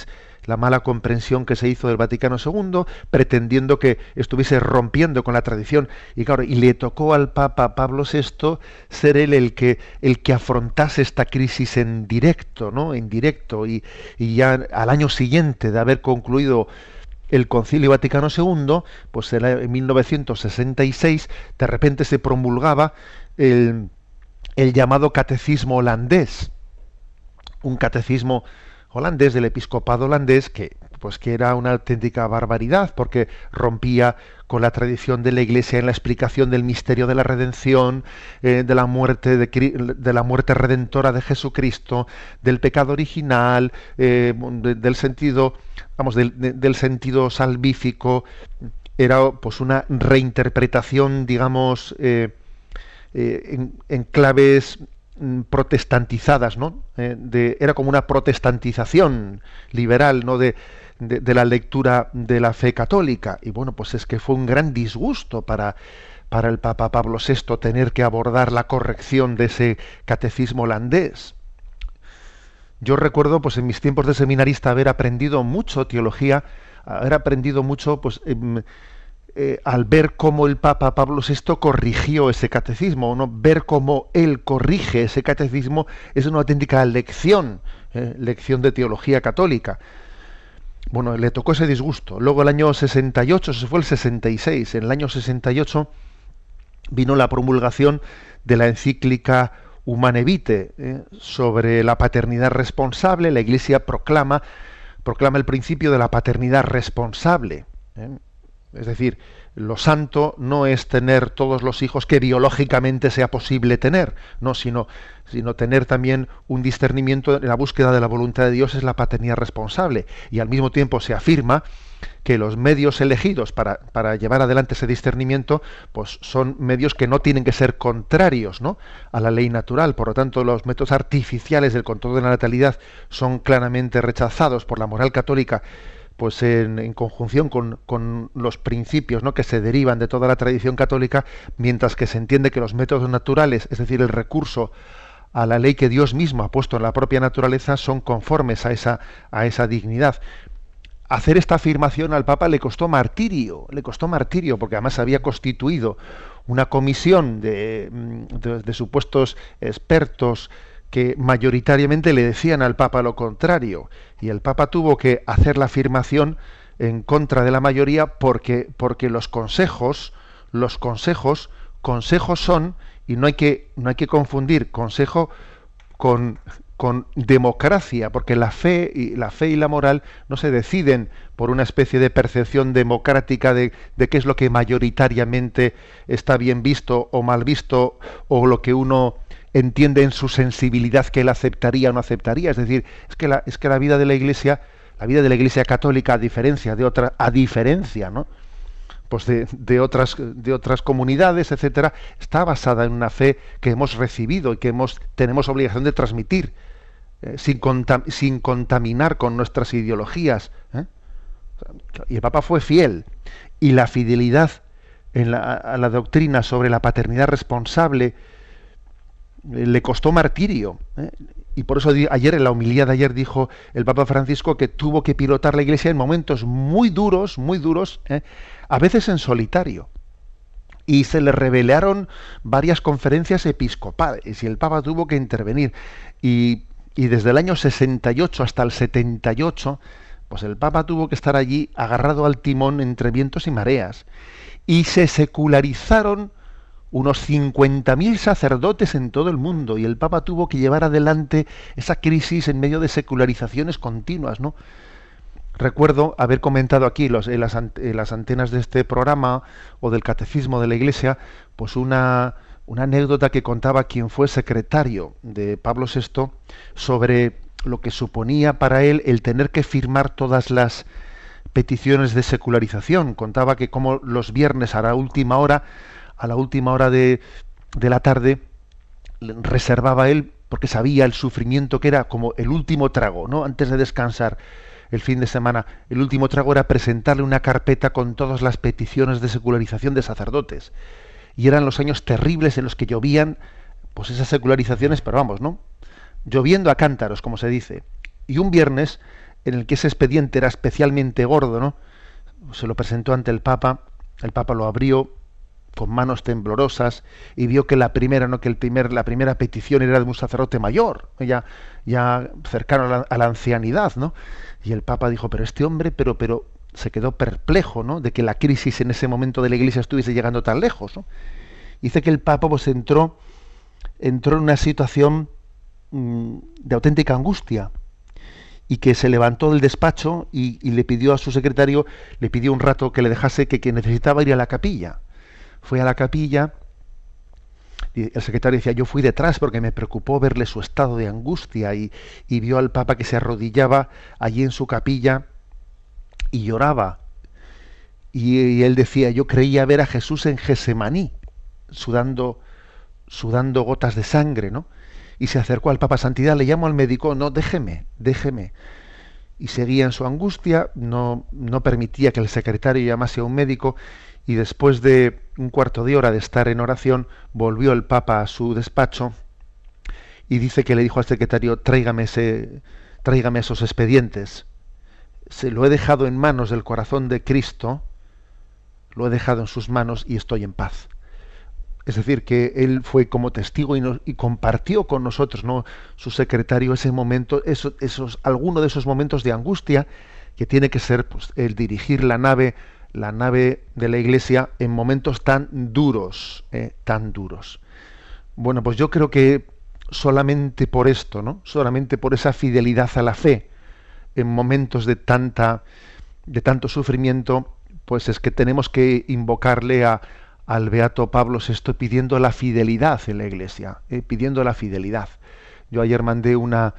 la mala comprensión que se hizo del Vaticano II, pretendiendo que estuviese rompiendo con la tradición. Y claro, y le tocó al Papa Pablo VI ser él el que, el que afrontase esta crisis en directo, ¿no? En directo. Y, y ya al año siguiente de haber concluido el Concilio Vaticano II, pues en 1966, de repente se promulgaba el, el llamado catecismo holandés un catecismo holandés del episcopado holandés que pues que era una auténtica barbaridad porque rompía con la tradición de la Iglesia en la explicación del misterio de la redención, eh, de la muerte de, la muerte redentora de Jesucristo, del pecado original, eh, del sentido, vamos, del, sentido salvífico. Era pues una reinterpretación, digamos, eh, en, claves protestantizadas, ¿no? Eh, de, era como una protestantización liberal, ¿no? De, de, la lectura de la fe católica. Y bueno, pues es que fue un gran disgusto para, para el Papa Pablo VI tener que abordar la corrección de ese catecismo holandés. Yo recuerdo, pues en mis tiempos de seminarista, haber aprendido mucho teología, haber aprendido mucho, pues em, eh, al ver cómo el Papa Pablo VI corrigió ese catecismo, ¿no? ver cómo él corrige ese catecismo es una auténtica lección, ¿eh? lección de teología católica. Bueno, le tocó ese disgusto. Luego el año 68, se fue el 66, en el año 68 vino la promulgación de la encíclica Humane Vitae ¿eh? sobre la paternidad responsable. La Iglesia proclama, proclama el principio de la paternidad responsable. Es decir, lo santo no es tener todos los hijos que biológicamente sea posible tener, no, sino, sino tener también un discernimiento en la búsqueda de la voluntad de Dios es la paternidad responsable. Y al mismo tiempo se afirma que los medios elegidos para, para, llevar adelante ese discernimiento, pues son medios que no tienen que ser contrarios ¿no? a la ley natural. Por lo tanto, los métodos artificiales del control de la natalidad son claramente rechazados por la moral católica pues en, conjunción con, los principios ¿no? que se derivan de toda la tradición católica, mientras que se entiende que los métodos naturales, es decir, el recurso a la ley que Dios mismo ha puesto en la propia naturaleza, son conformes a esa, a esa dignidad. Hacer esta afirmación al Papa le costó martirio, le costó martirio, porque además había constituido una comisión de, de supuestos expertos que mayoritariamente le decían al Papa lo contrario, y el Papa tuvo que hacer la afirmación en contra de la mayoría porque, porque los consejos, los consejos, consejos son, y no hay que, no hay que confundir consejo con, con democracia, porque la fe y la fe y la moral no se deciden por una especie de percepción democrática de, de, qué es lo que mayoritariamente está bien visto o mal visto, o lo que uno entiende en su sensibilidad que él aceptaría o no aceptaría. Es decir, es que la, es que la vida de la Iglesia, la vida de la Iglesia católica, a diferencia de otra, a diferencia, ¿no? Pues de, otras, de otras comunidades, etcétera, está basada en una fe que hemos recibido y que hemos, tenemos obligación de transmitir, eh, sin, sin, contaminar con nuestras ideologías. ¿eh? Y el Papa fue fiel. Y la fidelidad la, a la doctrina sobre la paternidad responsable le costó martirio. ¿eh? Y por eso ayer, en la humildad de ayer, dijo el Papa Francisco que tuvo que pilotar la Iglesia en momentos muy duros, muy duros, ¿eh? a veces en solitario. Y se le revelaron varias conferencias episcopales y el Papa tuvo que intervenir. Y, y desde el año 68 hasta el 78, pues el Papa tuvo que estar allí agarrado al timón entre vientos y mareas. Y se secularizaron unos 50.000 sacerdotes en todo el mundo y el Papa tuvo que llevar adelante esa crisis en medio de secularizaciones continuas, ¿no? Recuerdo haber comentado aquí en, las, las, antenas de este programa o del catecismo de la Iglesia, pues una, una anécdota que contaba quien fue secretario de Pablo VI sobre lo que suponía para él el tener que firmar todas las peticiones de secularización. Contaba que como los viernes a la última hora a la última hora de, de la tarde, reservaba él, porque sabía el sufrimiento que era como el último trago, ¿no? Antes de descansar el fin de semana, el último trago era presentarle una carpeta con todas las peticiones de secularización de sacerdotes. Y eran los años terribles en los que llovían, pues esas secularizaciones, pero vamos, ¿no? Lloviendo a cántaros, como se dice. Y un viernes, en el que ese expediente era especialmente gordo, ¿no? Se lo presentó ante el Papa, el Papa lo abrió, con manos temblorosas y vio que la primera no que el primer la primera petición era de un sacerdote mayor ya ya cercano a la, ancianidad no y el papa dijo pero este hombre pero pero se quedó perplejo no de que la crisis en ese momento de la iglesia estuviese llegando tan lejos ¿no? dice que el papa pues entró entró en una situación mmm, de auténtica angustia y que se levantó del despacho y, y, le pidió a su secretario le pidió un rato que le dejase que, que necesitaba ir a la capilla fue a la capilla el secretario decía, yo fui detrás porque me preocupó verle su estado de angustia y, y, vio al Papa que se arrodillaba allí en su capilla y lloraba. Y, y, él decía, yo creía ver a Jesús en Gesemaní, sudando, sudando gotas de sangre, ¿no? Y se acercó al Papa Santidad, le llamó al médico, no, déjeme, déjeme. Y seguía en su angustia, no, no permitía que el secretario llamase a un médico y después de un cuarto de hora de estar en oración, volvió el Papa a su despacho y dice que le dijo al secretario, tráigame, ese, tráigame esos expedientes. Se lo he dejado en manos del corazón de Cristo, lo he dejado en sus manos y estoy en paz. Es decir, que él fue como testigo y, compartió con nosotros, ¿no? Su secretario ese momento, esos, esos, alguno de esos momentos de angustia que tiene que ser pues, el dirigir la nave la nave de la iglesia en momentos tan duros, eh, tan duros. Bueno, pues yo creo que solamente por esto, ¿no? Solamente por esa fidelidad a la fe en momentos de tanta de tanto sufrimiento, pues es que tenemos que invocarle a, al beato Pablo VI pidiendo la fidelidad en la iglesia, eh, pidiendo la fidelidad. Yo ayer mandé una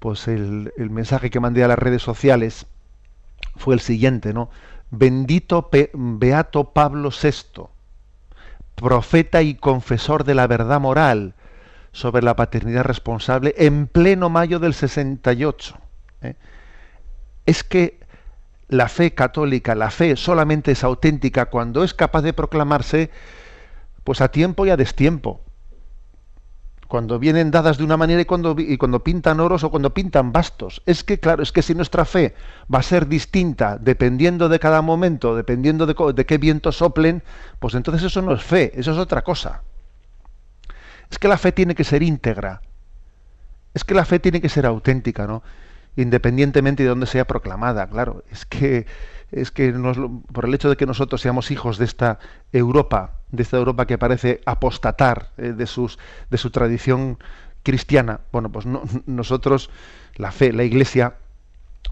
pues el, el mensaje que mandé a las redes sociales fue el siguiente, ¿no? Bendito Beato Pablo VI, profeta y confesor de la verdad moral sobre la paternidad responsable en pleno mayo del 68. ¿eh? Es que la fe católica, la fe solamente es auténtica cuando es capaz de proclamarse pues a tiempo y a destiempo cuando vienen dadas de una manera y cuando, y cuando pintan oros o cuando pintan bastos. Es que, claro, es que si nuestra fe va a ser distinta dependiendo de cada momento, dependiendo de, de qué vientos soplen, pues entonces eso no es fe, eso es otra cosa. Es que la fe tiene que ser íntegra. Es que la fe tiene que ser auténtica, ¿no? Independientemente de dónde sea proclamada, claro. Es que es que nos, por el hecho de que nosotros seamos hijos de esta Europa, de esta Europa que parece apostatar eh, de, sus, de su tradición cristiana, bueno, pues no, *laughs* nosotros, la fe, la Iglesia,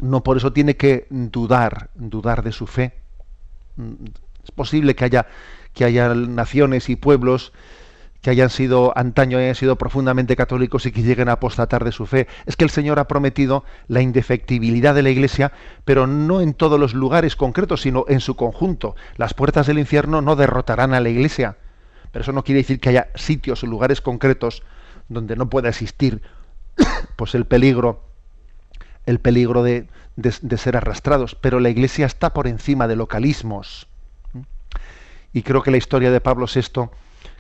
no por eso tiene que dudar, dudar de su fe. Mm, es posible que haya, que haya naciones y pueblos que hayan sido antaño, hayan sido profundamente católicos y que lleguen a apostatar de su fe. Es que el Señor ha prometido la indefectibilidad de la Iglesia, pero no en todos los lugares concretos, sino en su conjunto. Las puertas del infierno no derrotarán a la Iglesia, pero eso no quiere decir que haya sitios o lugares concretos donde no pueda existir *coughs* pues el peligro el peligro de, ser arrastrados, pero la Iglesia está por encima de localismos. Y creo que la historia de Pablo VI,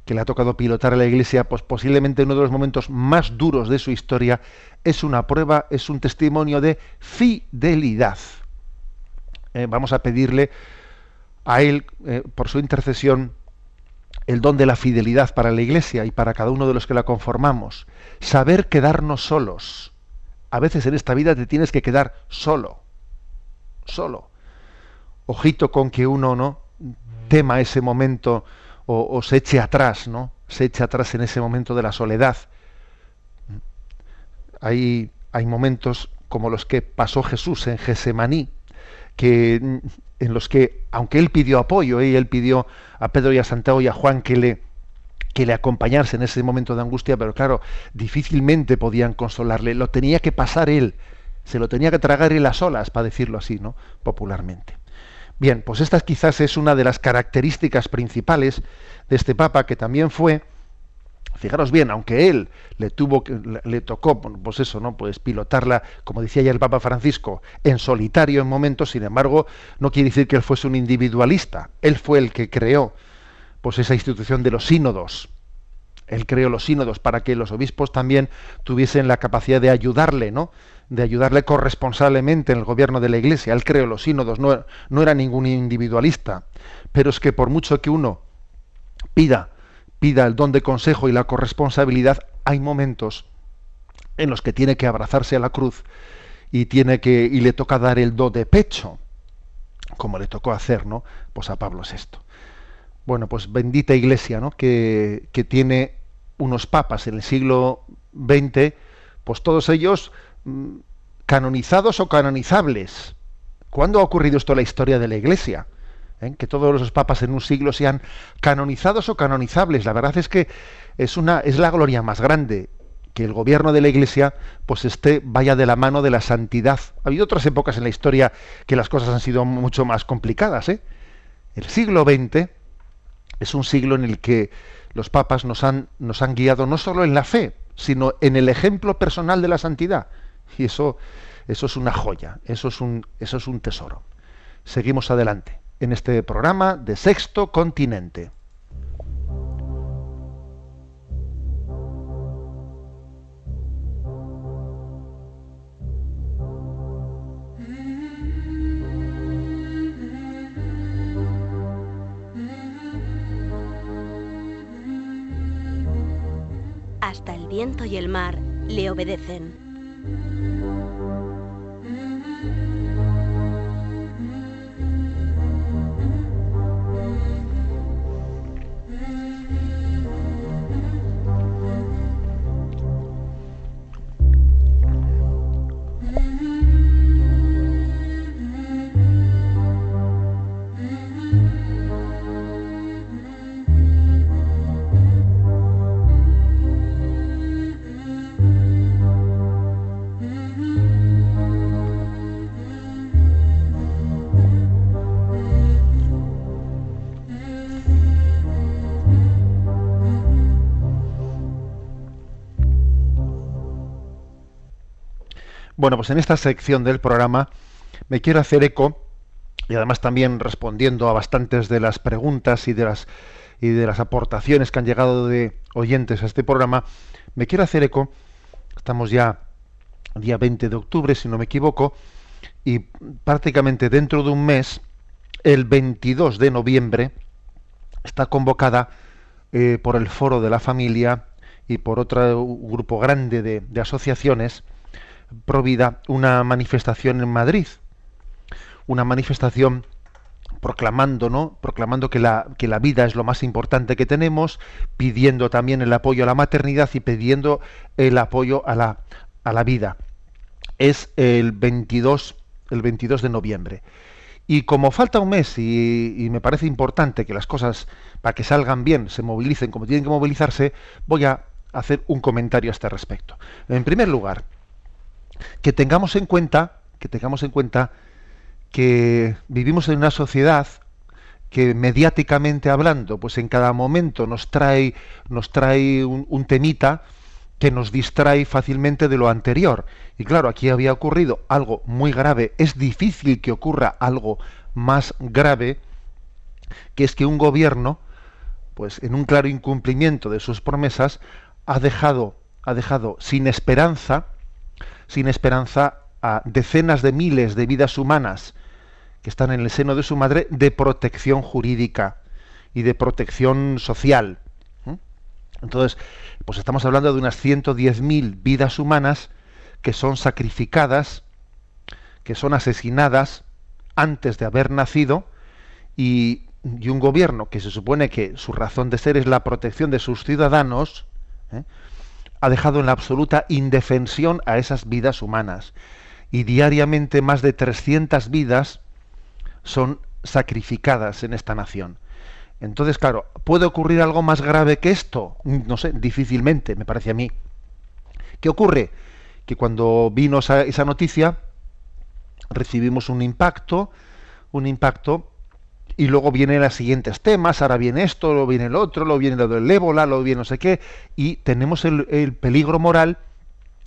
que le ha tocado pilotar a la Iglesia, pues posiblemente uno de los momentos más duros de su historia, es una prueba, es un testimonio de fidelidad. Eh, vamos a pedirle a él, eh, por su intercesión, el don de la fidelidad para la Iglesia y para cada uno de los que la conformamos. Saber quedarnos solos a veces en esta vida te tienes que quedar solo, solo. Ojito con que uno no tema ese momento o, se eche atrás, ¿no? Se eche atrás en ese momento de la soledad. Hay, hay momentos como los que pasó Jesús en Gesemaní, que en los que, aunque él pidió apoyo, y él pidió a Pedro y a Santiago y a Juan que le, que le en ese momento de angustia, pero claro, difícilmente podían consolarle, lo tenía que pasar él, se lo tenía que tragar él a solas, para decirlo así, ¿no? popularmente. Bien, pues esta quizás es una de las características principales de este Papa, que también fue, fijaros bien, aunque él le tuvo le, tocó, pues eso, ¿no? Pues pilotarla, como decía ya el Papa Francisco, en solitario en momentos, sin embargo, no quiere decir que él fuese un individualista. Él fue el que creó pues esa institución de los sínodos. Él creó los sínodos para que los obispos también tuviesen la capacidad de ayudarle, ¿no? De ayudarle corresponsablemente en el gobierno de la Iglesia. Él creó los sínodos, no, no era ningún individualista. Pero es que por mucho que uno pida, pida el don de consejo y la corresponsabilidad, hay momentos en los que tiene que abrazarse a la cruz y tiene que y le toca dar el do de pecho, como le tocó hacer, ¿no? Pues a Pablo VI bueno, pues bendita iglesia, ¿no? Que, tiene unos papas en el siglo XX, pues todos ellos canonizados o canonizables. ¿Cuándo ha ocurrido esto en la historia de la iglesia? ¿Eh? Que todos los papas en un siglo sean canonizados o canonizables. La verdad es que es, una, es la gloria más grande que el gobierno de la Iglesia pues esté vaya de la mano de la santidad. Ha habido otras épocas en la historia que las cosas han sido mucho más complicadas. ¿eh? El siglo XX es un siglo en el que los papas nos han, nos han guiado no solo en la fe, sino en el ejemplo personal de la santidad. Y eso, eso es una joya, eso es un, eso es un tesoro. Seguimos adelante en este programa de Sexto Continente. Hasta el viento y el mar le obedecen. Bueno, pues en esta sección del programa me quiero hacer eco y además también respondiendo a bastantes de las preguntas y de las y de las aportaciones que han llegado de oyentes a este programa, me quiero hacer eco. Estamos ya día 20 de octubre, si no me equivoco, y prácticamente dentro de un mes, el 22 de noviembre, está convocada eh, por el Foro de la Familia y por otro grupo grande de, de asociaciones Provida una manifestación en Madrid, una manifestación proclamando, ¿no? Proclamando que la, que la vida es lo más importante que tenemos, pidiendo también el apoyo a la maternidad y pidiendo el apoyo a la, a la vida. Es el 22, el 22 de noviembre. Y como falta un mes y, y, me parece importante que las cosas, para que salgan bien, se movilicen como tienen que movilizarse, voy a hacer un comentario a este respecto. En primer lugar, que tengamos en cuenta, que tengamos en cuenta que vivimos en una sociedad que mediáticamente hablando, pues en cada momento nos trae, nos trae un, temita que nos distrae fácilmente de lo anterior. Y claro, aquí había ocurrido algo muy grave. Es difícil que ocurra algo más grave, que es que un gobierno, pues en un claro incumplimiento de sus promesas, ha dejado, ha dejado sin esperanza, sin esperanza a decenas de miles de vidas humanas que están en el seno de su madre de protección jurídica y de protección social. Entonces, pues estamos hablando de unas 110.000 vidas humanas que son sacrificadas, que son asesinadas antes de haber nacido y, un gobierno que se supone que su razón de ser es la protección de sus ciudadanos, ¿eh? Ha dejado en la absoluta indefensión a esas vidas humanas. Y diariamente más de 300 vidas son sacrificadas en esta nación. Entonces, claro, ¿puede ocurrir algo más grave que esto? No sé, difícilmente, me parece a mí. ¿Qué ocurre? Que cuando vino esa, esa noticia, recibimos un impacto, un impacto, y luego vienen los siguientes temas, ahora viene esto, luego viene el otro, luego viene lo del ébola, luego viene no sé qué, y tenemos el, el peligro moral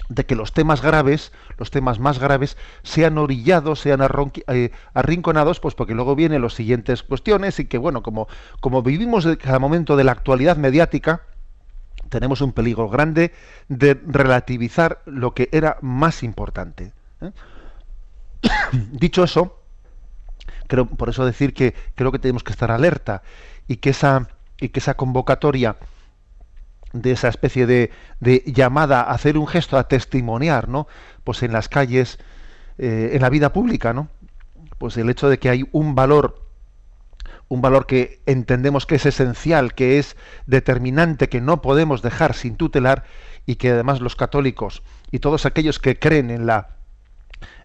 de que los temas graves, los temas más graves, sean orillados, sean eh, arrinconados, pues porque luego vienen las siguientes cuestiones y que, bueno, como, como vivimos cada momento de la actualidad mediática, tenemos un peligro grande de relativizar lo que era más importante. ¿eh? *coughs* Dicho eso, por eso decir que creo que tenemos que estar alerta y que esa, y que esa convocatoria de esa especie de, llamada a hacer un gesto, a testimoniar, ¿no? Pues en las calles, eh, en la vida pública, ¿no? Pues el hecho de que hay un valor, un valor que entendemos que es esencial, que es determinante, que no podemos dejar sin tutelar y que además los católicos y todos aquellos que creen en la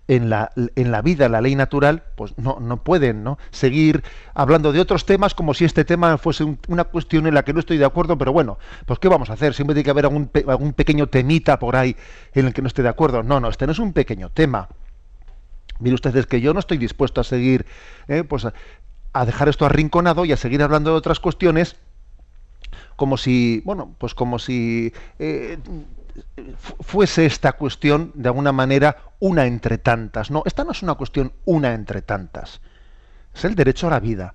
en la, en la vida, la ley natural, pues no, no pueden ¿no? seguir hablando de otros temas como si este tema fuese una cuestión en la que no estoy de acuerdo, pero bueno, pues ¿qué vamos a hacer? Siempre tiene que haber algún, algún pequeño temita por ahí en el que no esté de acuerdo. No, no, este no es un pequeño tema. Mire ustedes que yo no estoy dispuesto a seguir, ¿eh? pues a, dejar esto arrinconado y a seguir hablando de otras cuestiones como si, bueno, pues como si eh, fuese esta cuestión de alguna manera una entre tantas. No, esta no es una cuestión una entre tantas. Es el derecho a la vida,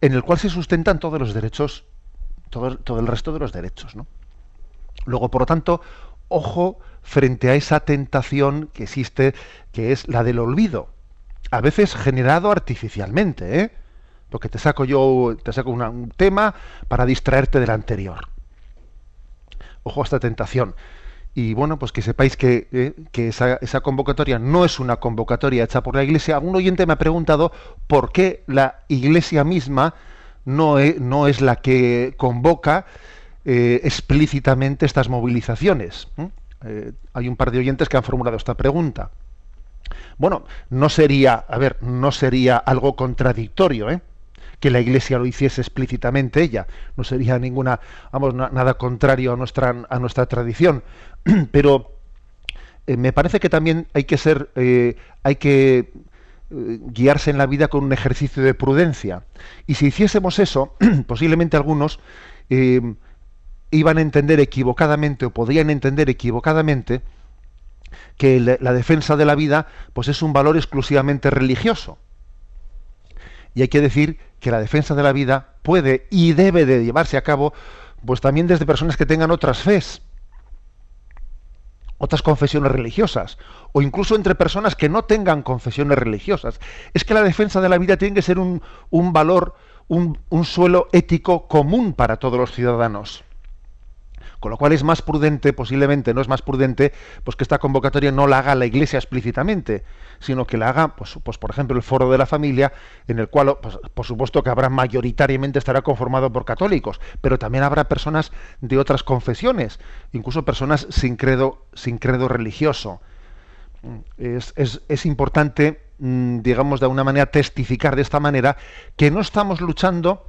en el cual se sustentan todos los derechos, todo, todo el resto de los derechos. ¿no? Luego, por lo tanto, ojo frente a esa tentación que existe, que es la del olvido, a veces generado artificialmente, ¿eh? porque te saco yo, te saco un tema para distraerte del anterior ojo a esta tentación. Y bueno, pues que sepáis que, eh, esa, convocatoria no es una convocatoria hecha por la Iglesia. Un oyente me ha preguntado por qué la Iglesia misma no es, no es la que convoca eh, explícitamente estas movilizaciones. Eh, hay un par de oyentes que han formulado esta pregunta. Bueno, no sería, a ver, no sería algo contradictorio, ¿eh? Que la Iglesia lo hiciese explícitamente ella. No sería ninguna, vamos, nada contrario a nuestra, a nuestra tradición. *clears throat* Pero eh, me parece que también hay que ser, eh, hay que eh, guiarse en la vida con un ejercicio de prudencia. Y si hiciésemos eso, *clears throat* posiblemente algunos iban a entender equivocadamente o podrían entender equivocadamente que la defensa de la vida pues es un valor exclusivamente religioso. Y hay que decir que la defensa de la vida puede y debe de llevarse a cabo pues también desde personas que tengan otras fes, otras confesiones religiosas, o incluso entre personas que no tengan confesiones religiosas. Es que la defensa de la vida tiene que ser un, un valor, un, un suelo ético común para todos los ciudadanos. Con lo cual es más prudente, posiblemente no es más prudente, pues que esta convocatoria no la haga la Iglesia explícitamente, sino que la haga, pues, pues por ejemplo, el foro de la familia, en el cual, pues, por supuesto que habrá mayoritariamente estará conformado por católicos, pero también habrá personas de otras confesiones, incluso personas sin credo, sin credo religioso. Es, es, es importante, mm, digamos, de alguna manera testificar de esta manera que no estamos luchando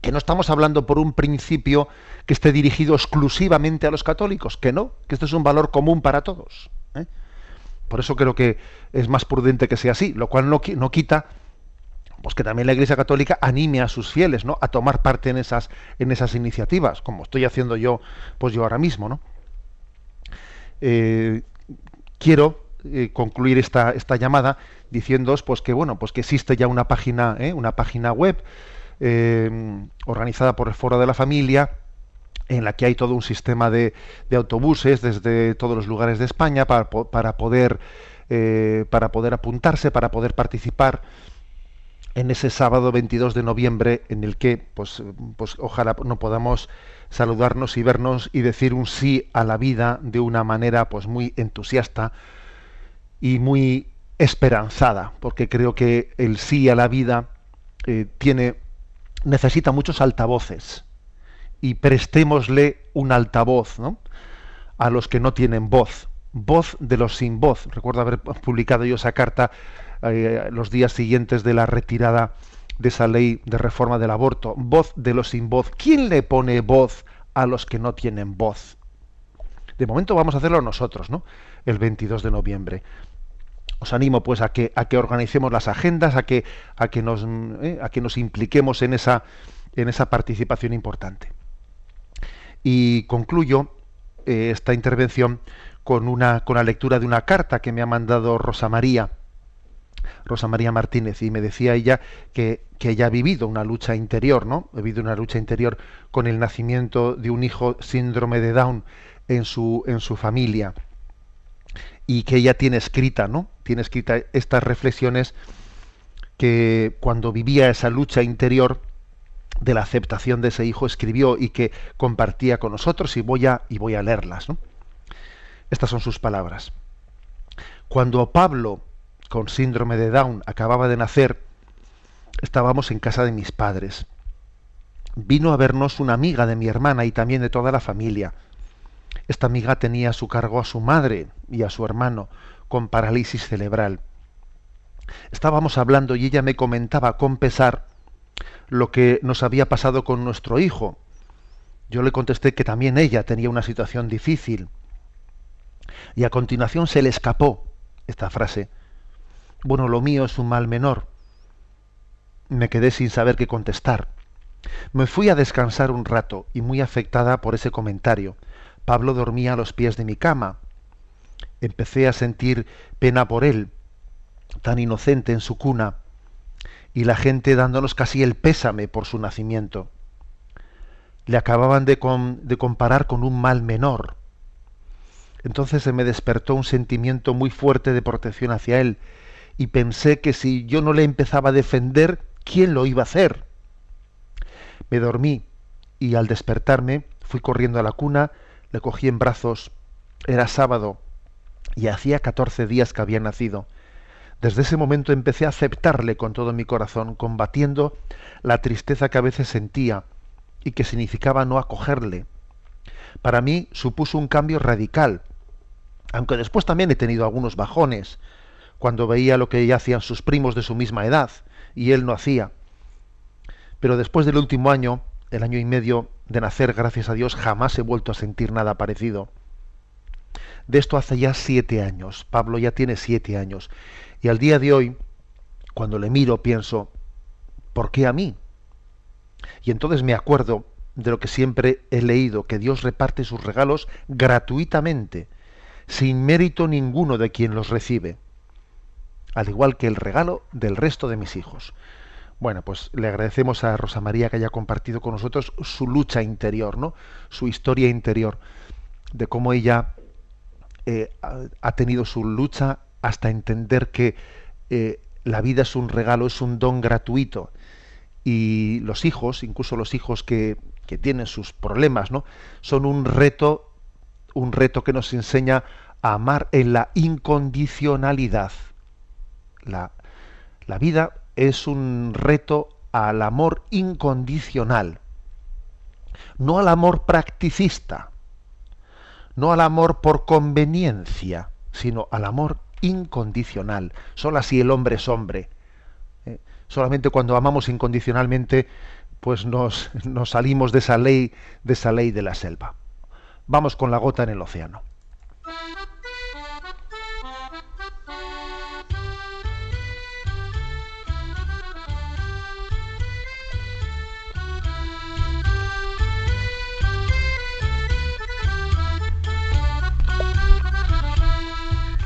que no estamos hablando por un principio que esté dirigido exclusivamente a los católicos, que no, que esto es un valor común para todos. ¿eh? Por eso creo que es más prudente que sea así, lo cual no, no quita pues que también la Iglesia Católica anime a sus fieles, ¿no? a tomar parte en esas, en esas iniciativas, como estoy haciendo yo, pues yo ahora mismo, ¿no? eh, quiero eh, concluir esta, esta llamada diciéndoos pues que bueno pues que existe ya una página una página web organizada por el Foro de la Familia en la que hay todo un sistema de, autobuses desde todos los lugares de España para, poder para poder apuntarse para poder participar en ese sábado 22 de noviembre en el que pues, pues ojalá no podamos saludarnos y vernos y decir un sí a la vida de una manera pues muy entusiasta y muy esperanzada porque creo que el sí a la vida eh, tiene necesita muchos altavoces y prestémosle un altavoz a los que no tienen voz voz de los sin voz recuerdo haber publicado yo esa carta eh, los días siguientes de la retirada de esa ley de reforma del aborto. Voz de los sin voz. ¿Quién le pone voz a los que no tienen voz? De momento vamos a hacerlo nosotros, ¿no? El 22 de noviembre. Os animo pues a que, a que organicemos las agendas, a que, a que, nos, eh, a que nos impliquemos en esa, en esa participación importante. Y concluyo eh, esta intervención con, una, con la lectura de una carta que me ha mandado Rosa María Rosa María Martínez, y me decía ella que, que ella ha vivido una lucha interior, ¿no? Ha vivido una lucha interior con el nacimiento de un hijo síndrome de Down en su, en su familia. Y que ella tiene escrita, ¿no? Tiene escrita estas reflexiones que cuando vivía esa lucha interior de la aceptación de ese hijo escribió y que compartía con nosotros y voy a, y voy a leerlas. Estas son sus palabras. Cuando Pablo con síndrome de Down acababa de nacer, estábamos en casa de mis padres. Vino a vernos una amiga de mi hermana y también de toda la familia. Esta amiga tenía a su cargo a su madre y a su hermano con parálisis cerebral. Estábamos hablando y ella me comentaba con pesar lo que nos había pasado con nuestro hijo. Yo le contesté que también ella tenía una situación difícil. Y a continuación se le escapó esta frase bueno, lo mío es un mal menor. Me quedé sin saber qué contestar. Me fui a descansar un rato y muy afectada por ese comentario. Pablo dormía a los pies de mi cama. Empecé a sentir pena por él, tan inocente en su cuna, y la gente dándonos casi el pésame por su nacimiento. Le acababan de, de comparar con un mal menor. Entonces se me despertó un sentimiento muy fuerte de protección hacia él, y pensé que si yo no le empezaba a defender, ¿quién lo iba a hacer? Me dormí y al despertarme fui corriendo a la cuna, le cogí en brazos, era sábado y hacía 14 días que había nacido. Desde ese momento empecé a aceptarle con todo mi corazón, combatiendo la tristeza que a veces sentía y que significaba no acogerle. Para mí supuso un cambio radical, aunque después también he tenido algunos bajones, cuando veía lo que ya hacían sus primos de su misma edad y él no hacía. Pero después del último año, el año y medio de nacer, gracias a Dios, jamás he vuelto a sentir nada parecido. De esto hace ya siete años. Pablo ya tiene siete años. Y al día de hoy, cuando le miro, pienso, ¿por qué a mí? Y entonces me acuerdo de lo que siempre he leído, que Dios reparte sus regalos gratuitamente, sin mérito ninguno de quien los recibe al igual que el regalo del resto de mis hijos. Bueno, pues le agradecemos a Rosa María que haya compartido con nosotros su lucha interior, ¿no? Su historia interior, de cómo ella eh, ha tenido su lucha hasta entender que eh, la vida es un regalo, es un don gratuito. Y los hijos, incluso los hijos que, que tienen sus problemas, ¿no? Son un reto, un reto que nos enseña a amar en la incondicionalidad la, vida es un reto al amor incondicional, no al amor practicista, no al amor por conveniencia, sino al amor incondicional. Solo así el hombre es hombre. ¿eh? Solamente cuando amamos incondicionalmente, pues nos, nos salimos de esa ley, de esa ley de la selva. Vamos con la gota en el océano.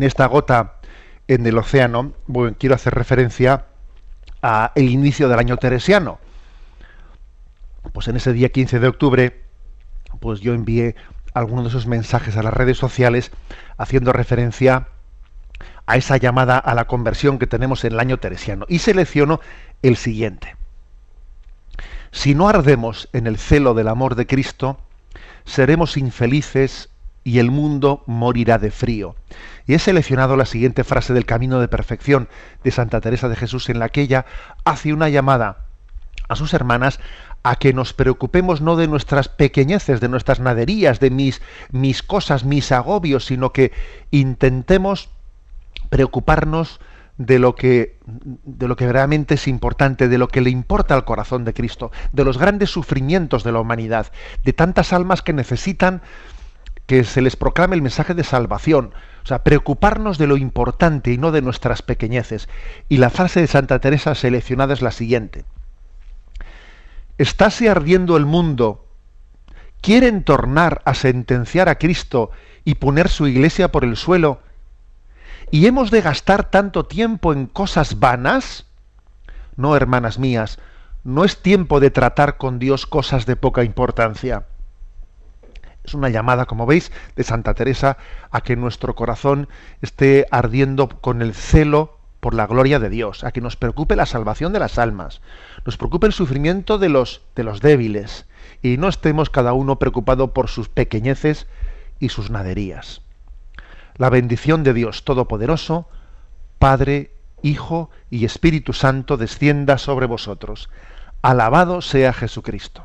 En esta gota en el océano, bueno, quiero hacer referencia a el inicio del año teresiano. Pues en ese día 15 de octubre, pues yo envié algunos de esos mensajes a las redes sociales haciendo referencia a esa llamada a la conversión que tenemos en el año teresiano. Y selecciono el siguiente. Si no ardemos en el celo del amor de Cristo, seremos infelices y el mundo morirá de frío. Y he seleccionado la siguiente frase del Camino de Perfección de Santa Teresa de Jesús en la que ella hace una llamada a sus hermanas a que nos preocupemos no de nuestras pequeñeces, de nuestras naderías, de mis, mis cosas, mis agobios, sino que intentemos preocuparnos de lo que de lo que realmente es importante, de lo que le importa al corazón de Cristo, de los grandes sufrimientos de la humanidad, de tantas almas que necesitan que se les proclame el mensaje de salvación, o sea, preocuparnos de lo importante y no de nuestras pequeñeces. Y la frase de Santa Teresa seleccionada es la siguiente. ¿Estáse ardiendo el mundo? ¿Quieren tornar a sentenciar a Cristo y poner su iglesia por el suelo? ¿Y hemos de gastar tanto tiempo en cosas vanas? No, hermanas mías, no es tiempo de tratar con Dios cosas de poca importancia. Es una llamada, como veis, de Santa Teresa a que nuestro corazón esté ardiendo con el celo por la gloria de Dios, a que nos preocupe la salvación de las almas, nos preocupe el sufrimiento de los, de los débiles, y no estemos cada uno preocupado por sus pequeñeces y sus naderías. La bendición de Dios Todopoderoso, Padre, Hijo y Espíritu Santo descienda sobre vosotros. Alabado sea Jesucristo.